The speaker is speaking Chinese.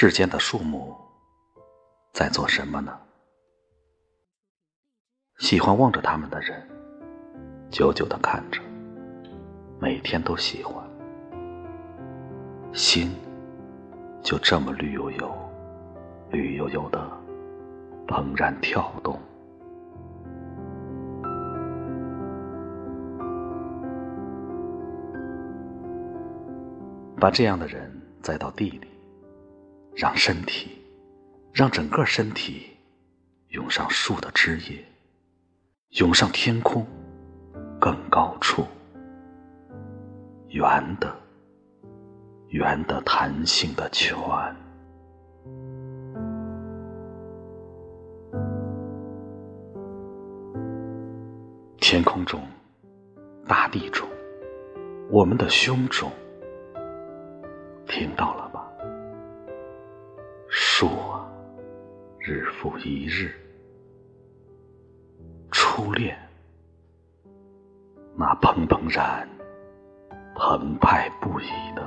世间的树木在做什么呢？喜欢望着他们的人，久久的看着，每天都喜欢，心就这么绿油油、绿油油的怦然跳动。把这样的人栽到地里，让身体，让整个身体涌上树的枝叶，涌上天空更高处，圆的，圆的弹性的泉。天空中，大地中，我们的胸中。听到了吧，树啊，日复一日，初恋，那怦怦然、澎湃不已的。